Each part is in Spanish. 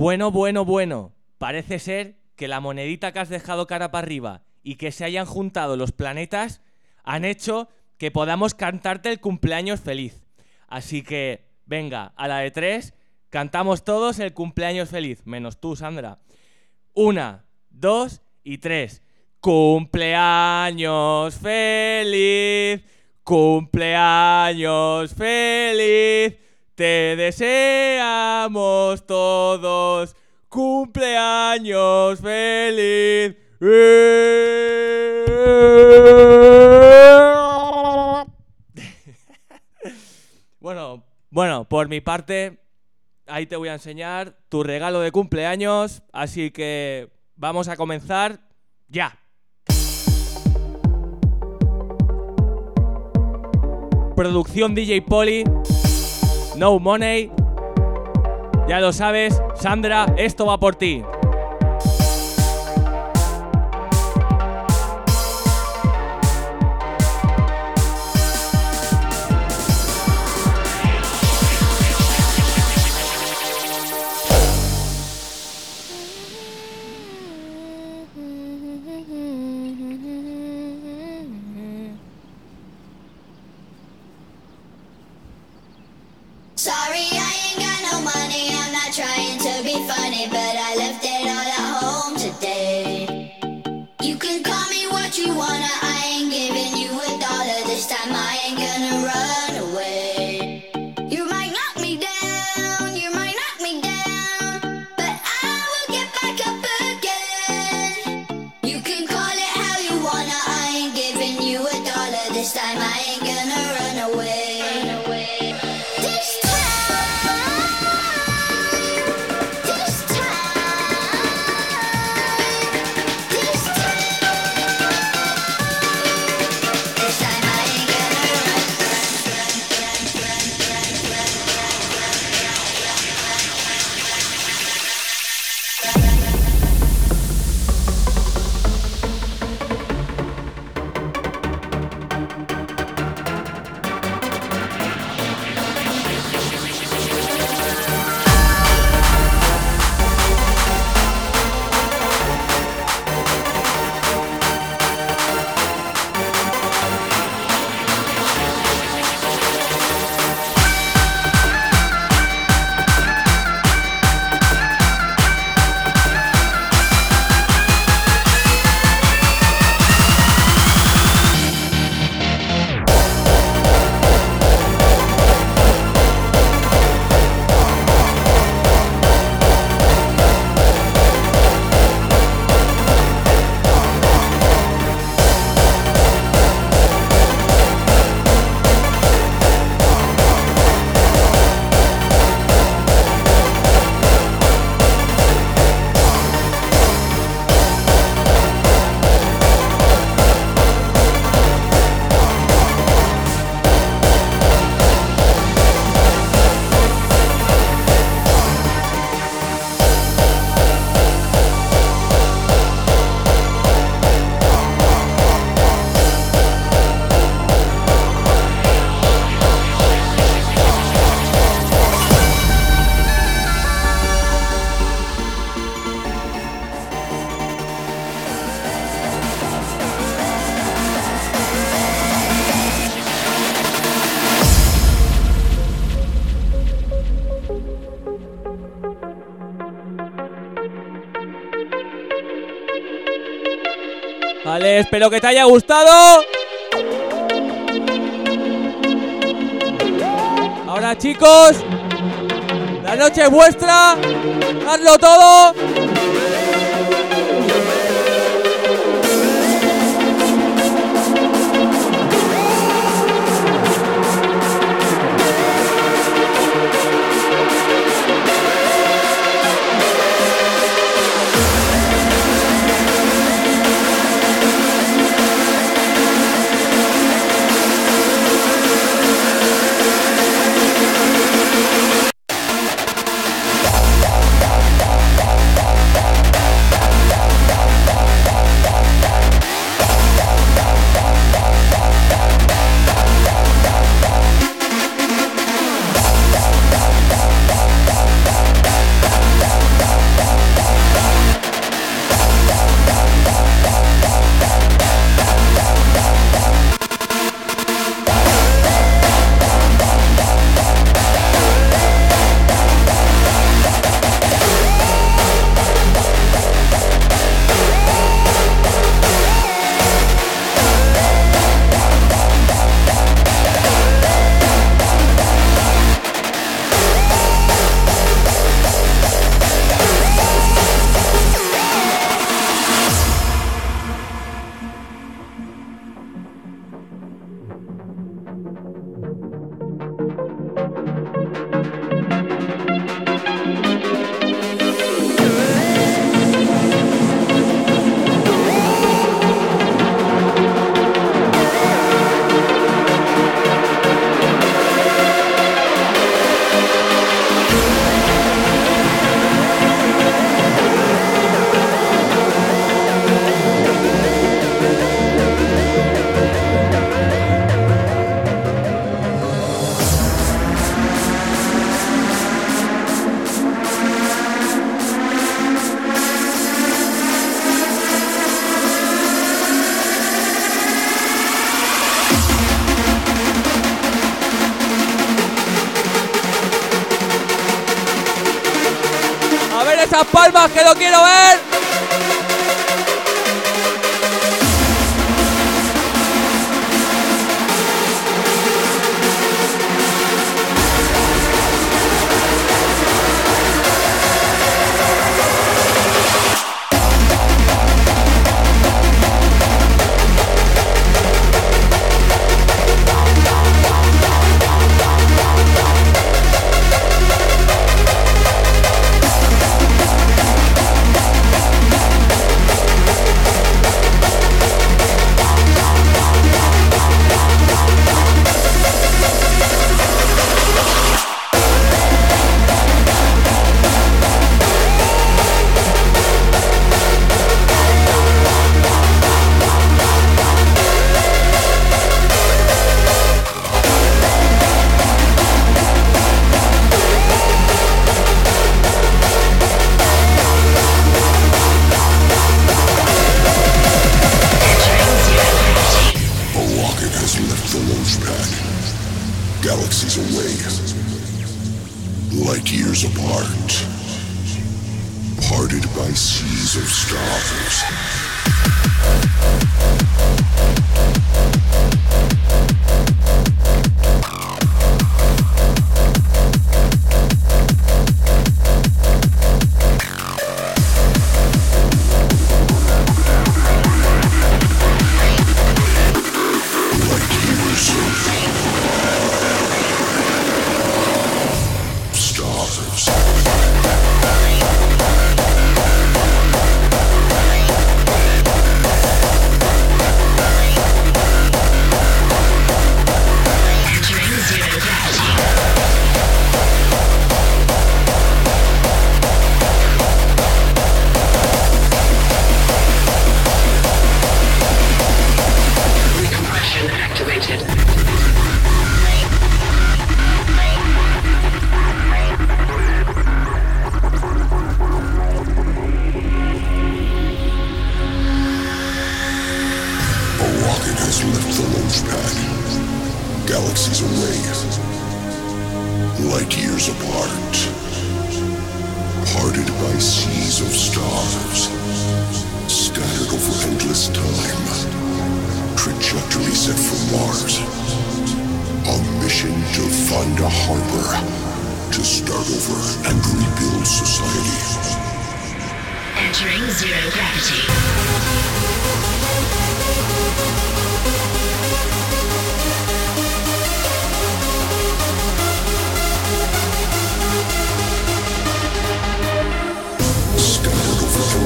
Bueno, bueno, bueno. Parece ser que la monedita que has dejado cara para arriba y que se hayan juntado los planetas han hecho que podamos cantarte el cumpleaños feliz. Así que, venga, a la de tres, cantamos todos el cumpleaños feliz, menos tú, Sandra. Una, dos y tres. Cumpleaños feliz, cumpleaños feliz, te deseamos todos cumpleaños feliz. bueno, bueno, por mi parte, ahí te voy a enseñar tu regalo de cumpleaños, así que vamos a comenzar ya. Producción DJ Poli, No Money. Ya lo sabes, Sandra, esto va por ti. Espero que te haya gustado. Ahora chicos, la noche es vuestra. Hazlo todo. Esas palmas que lo quiero ver. Galaxies away. Light years apart. Parted by seas of stars. Scattered over endless time. Trajectory set for Mars. A mission to find a harbor. To start over and rebuild society. Entering zero gravity.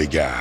obrigado.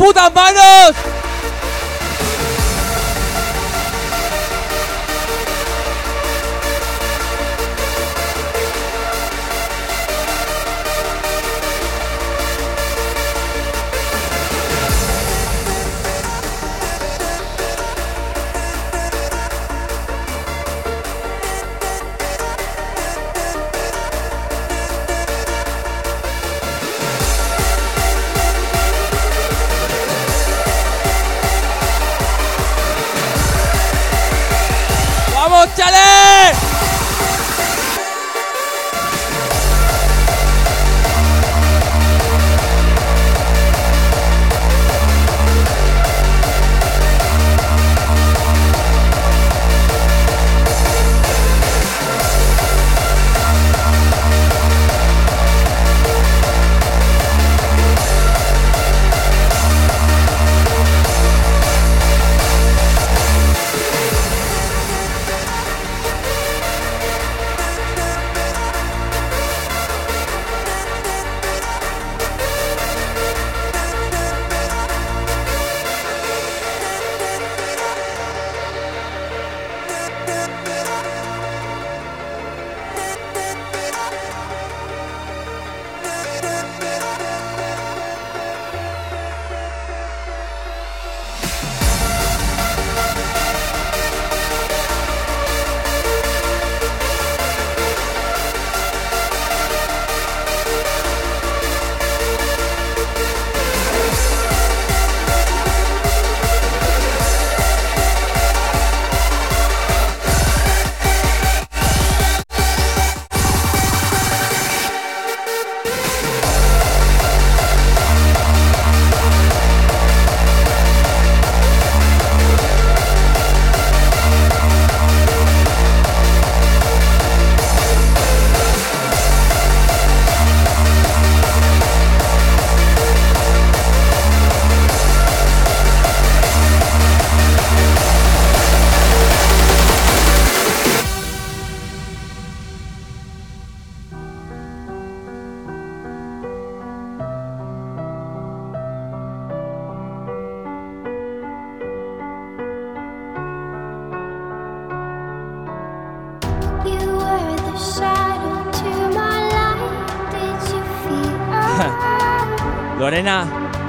putas manos.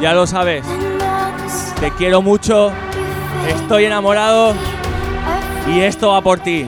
Ya lo sabes. Te quiero mucho. Estoy enamorado. Y esto va por ti.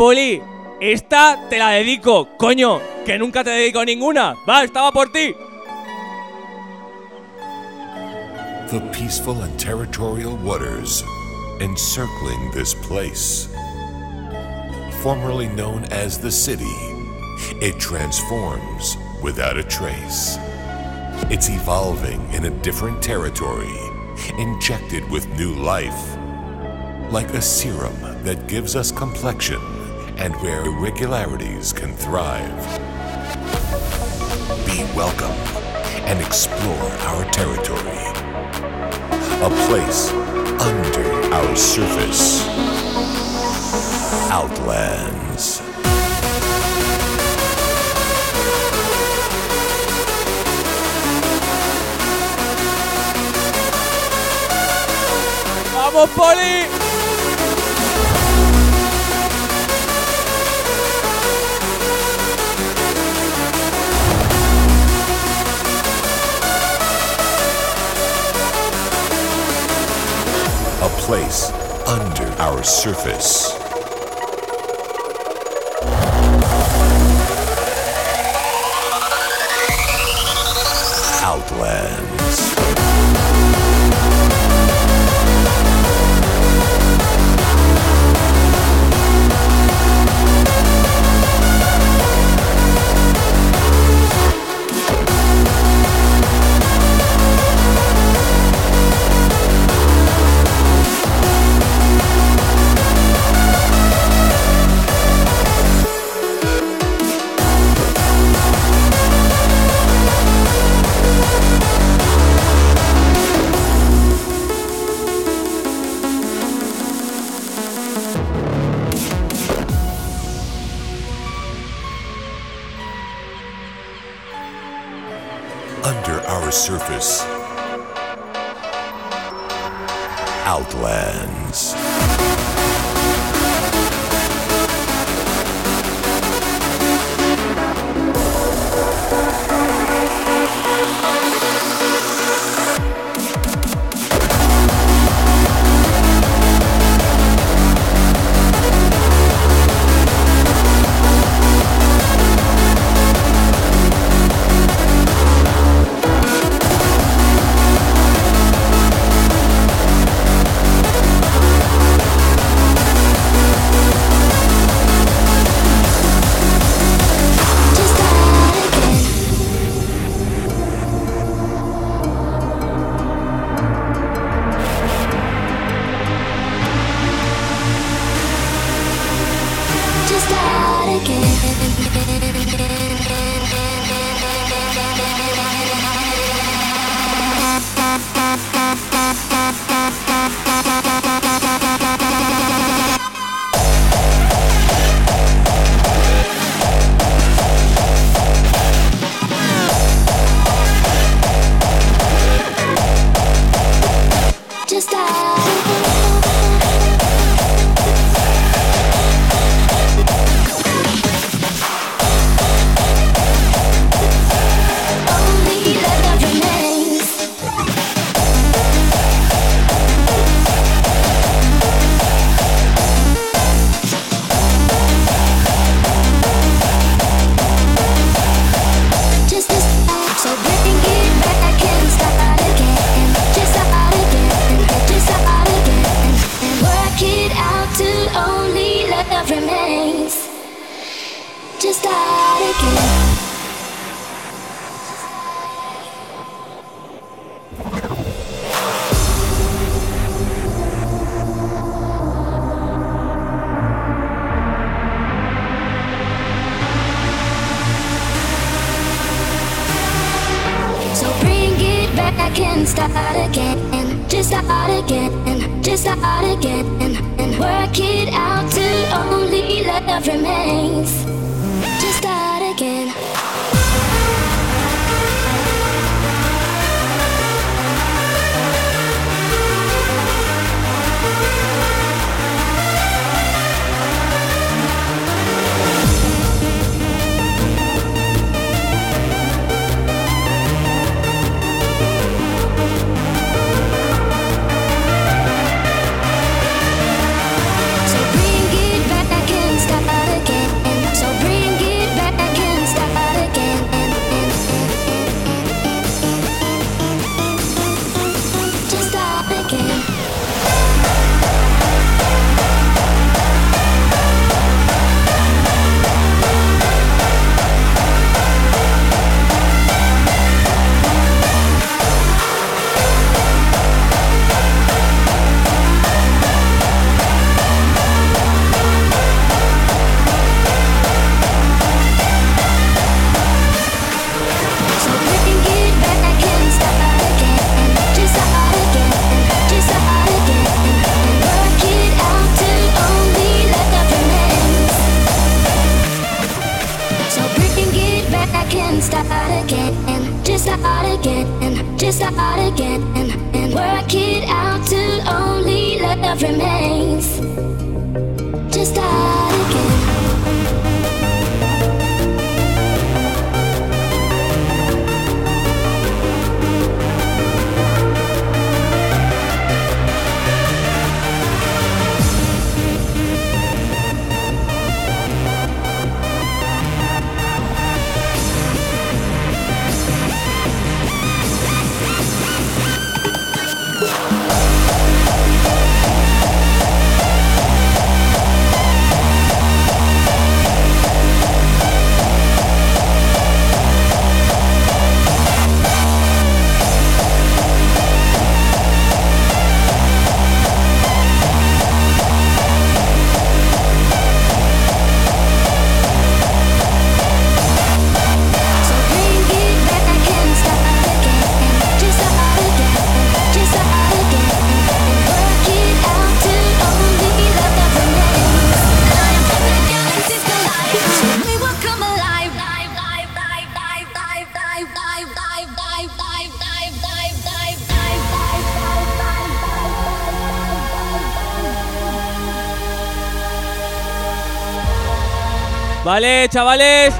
Poli, esta te la dedico, coño, que nunca te dedico ninguna. Va, estaba por ti. The peaceful and territorial waters encircling this place. Formerly known as the city, it transforms without a trace. It's evolving in a different territory, injected with new life. Like a serum that gives us complexion and where irregularities can thrive. Be welcome and explore our territory. A place under our surface. Outlands. ¡Vamos, Poli! Place under our surface. Vale, chavales,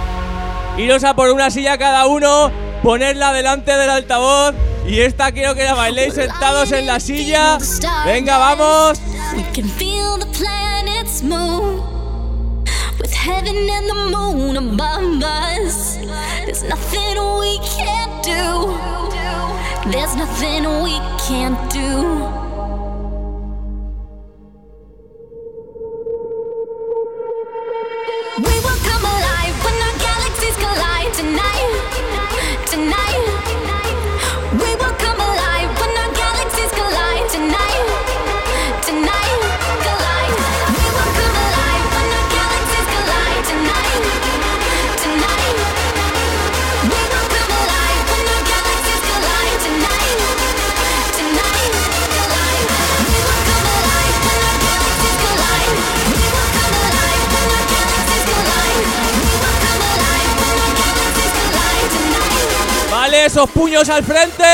iros a por una silla cada uno, ponerla delante del altavoz y esta quiero que la bailéis sentados en la silla. Venga, vamos. There's nothing we can't do. esos puños al frente.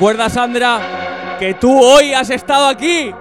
Recuerda, Sandra, que tú hoy has estado aquí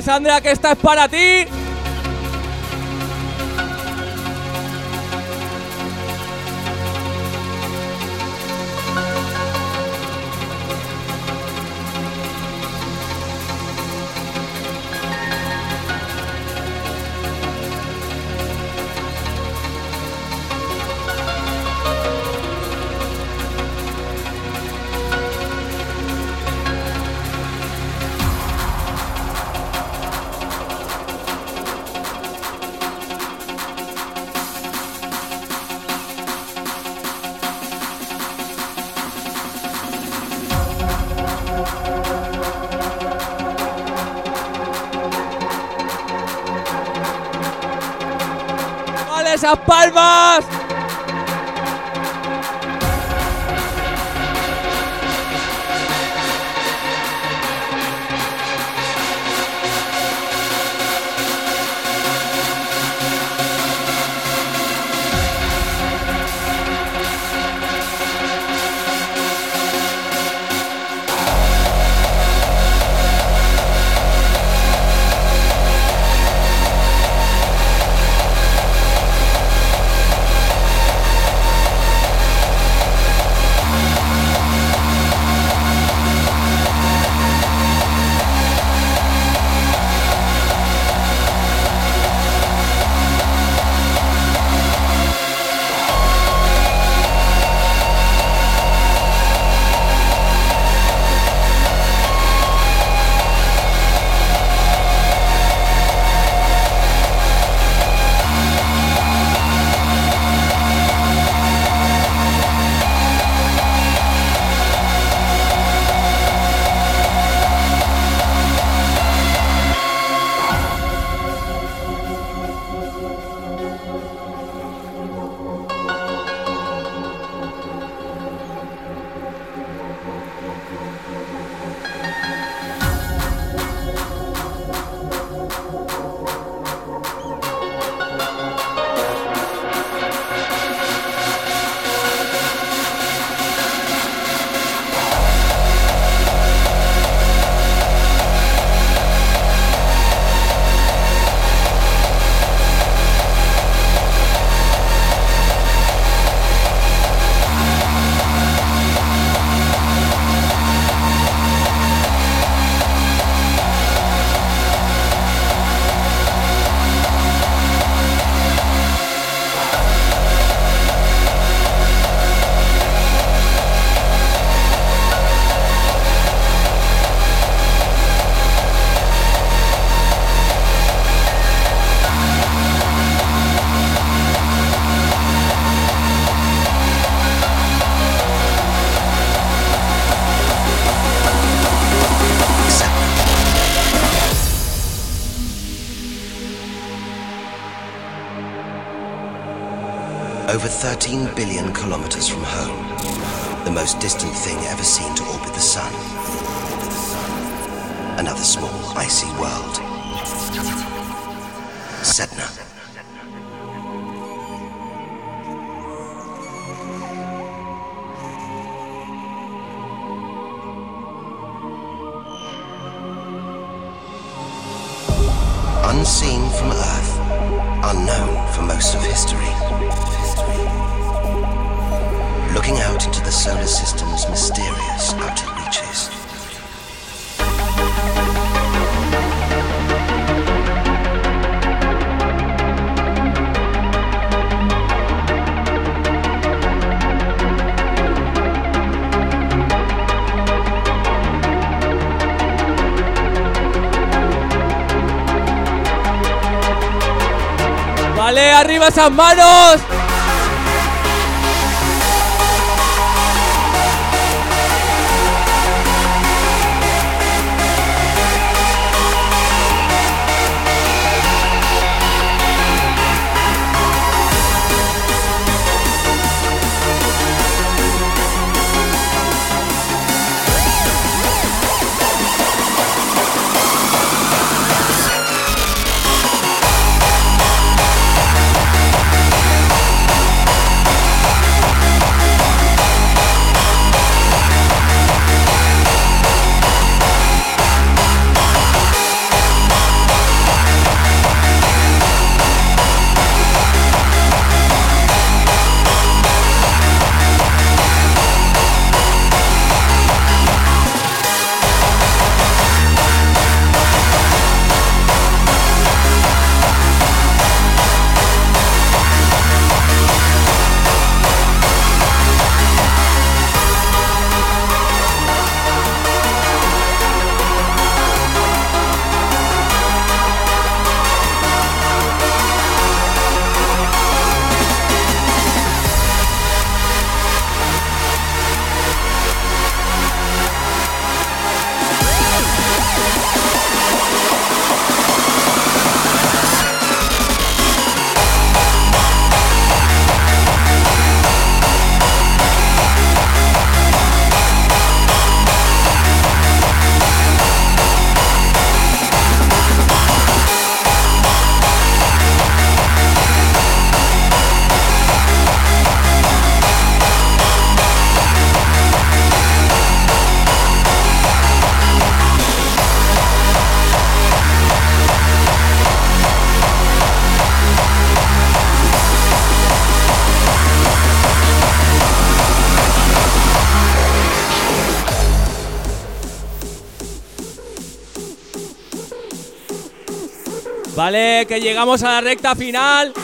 Alessandra, que esta es para ti. 13 billion kilometers from home, the most distant thing ever seen ¡Vale! ¡Arriba esas manos! Vale, que llegamos a la recta final.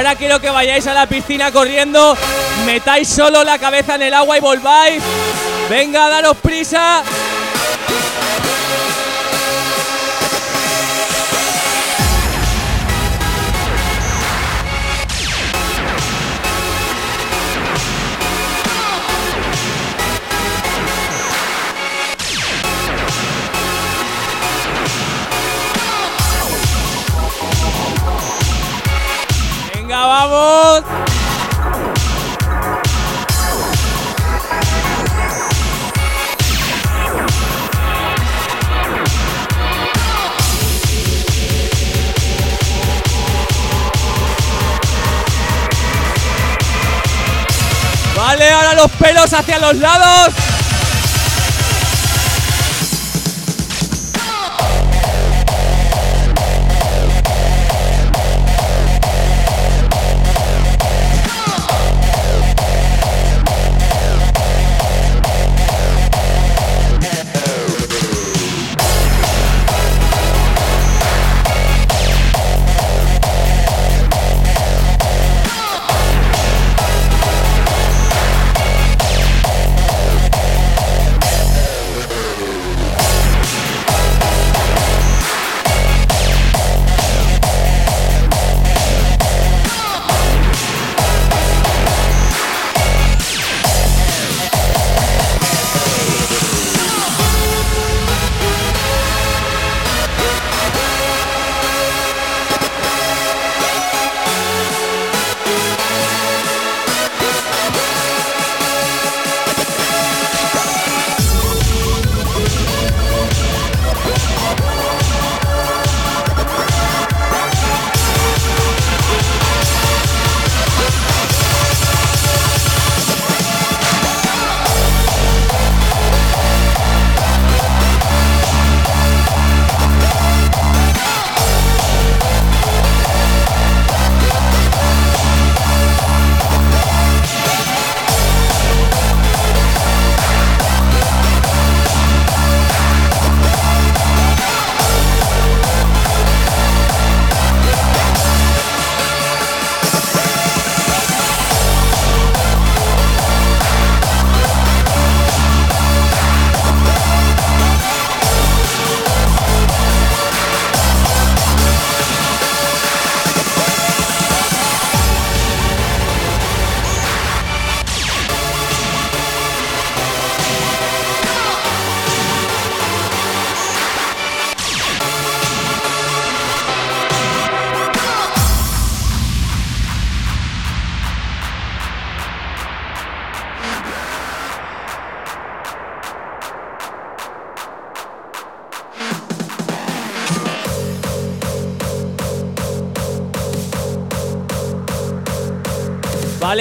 Ahora quiero que vayáis a la piscina corriendo, metáis solo la cabeza en el agua y volváis. Venga, daros prisa. Los pelos hacia los lados.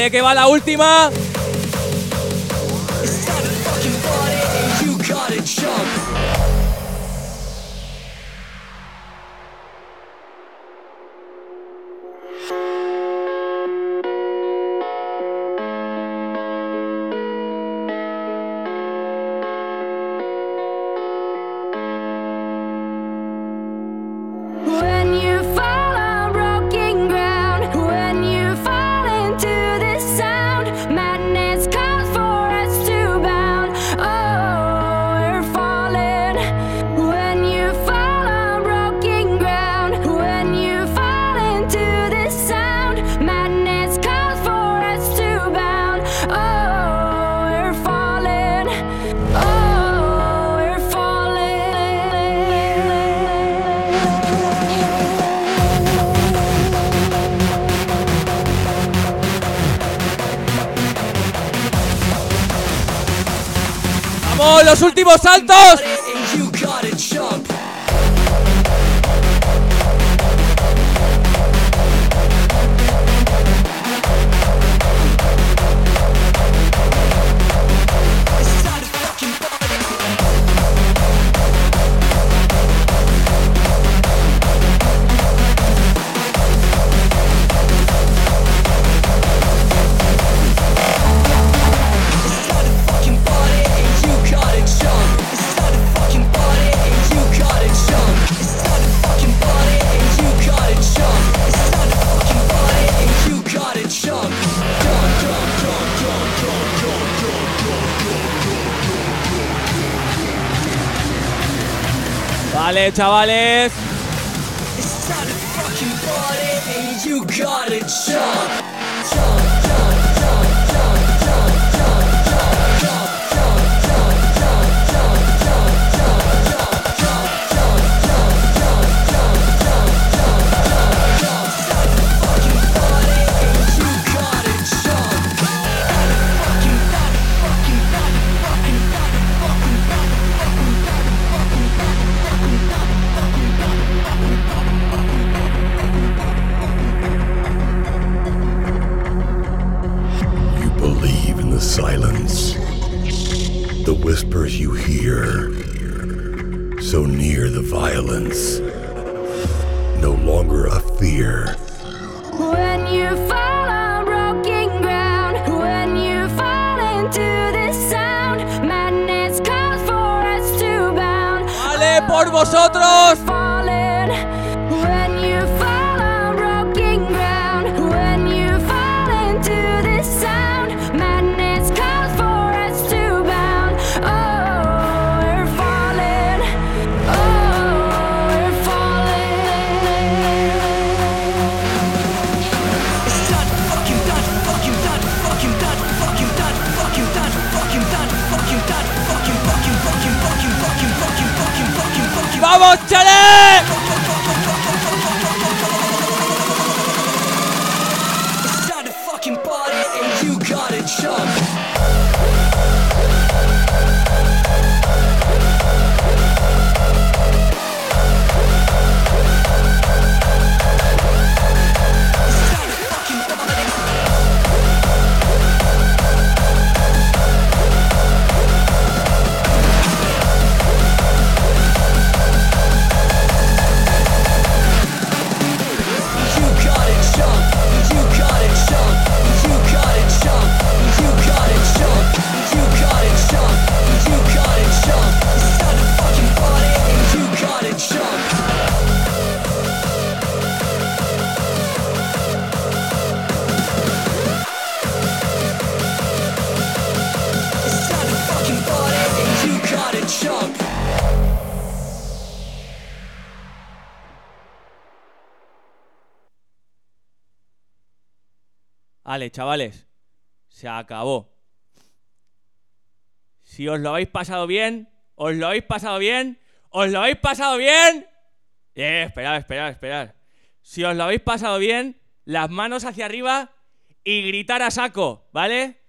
Que va la última. ¡Vamos, chavales. You whispers you hear, so near the violence, no longer a fear. When you fall on broken ground, when you fall into this sound, madness calls for us to bound. Vale, por vosotros. Vale, chavales. Se acabó. Si os lo habéis pasado bien, os lo habéis pasado bien, os lo habéis pasado bien. Eh, esperad, esperad, esperad. Si os lo habéis pasado bien, las manos hacia arriba y gritar a saco, ¿vale?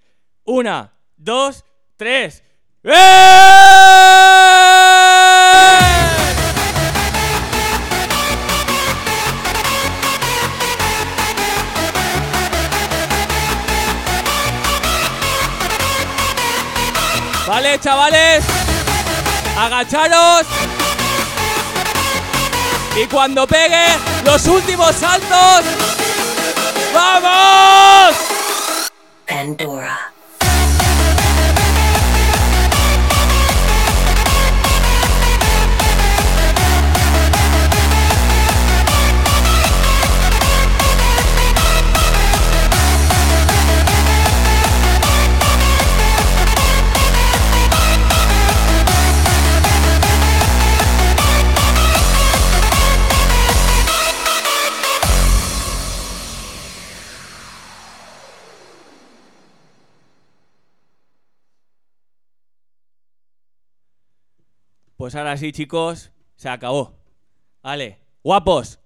Una, dos, tres. ¡Eh! Vale, chavales. Agacharos. Y cuando pegue los últimos saltos. ¡Vamos! Pandora. Pues ahora sí, chicos, se acabó. Vale, guapos,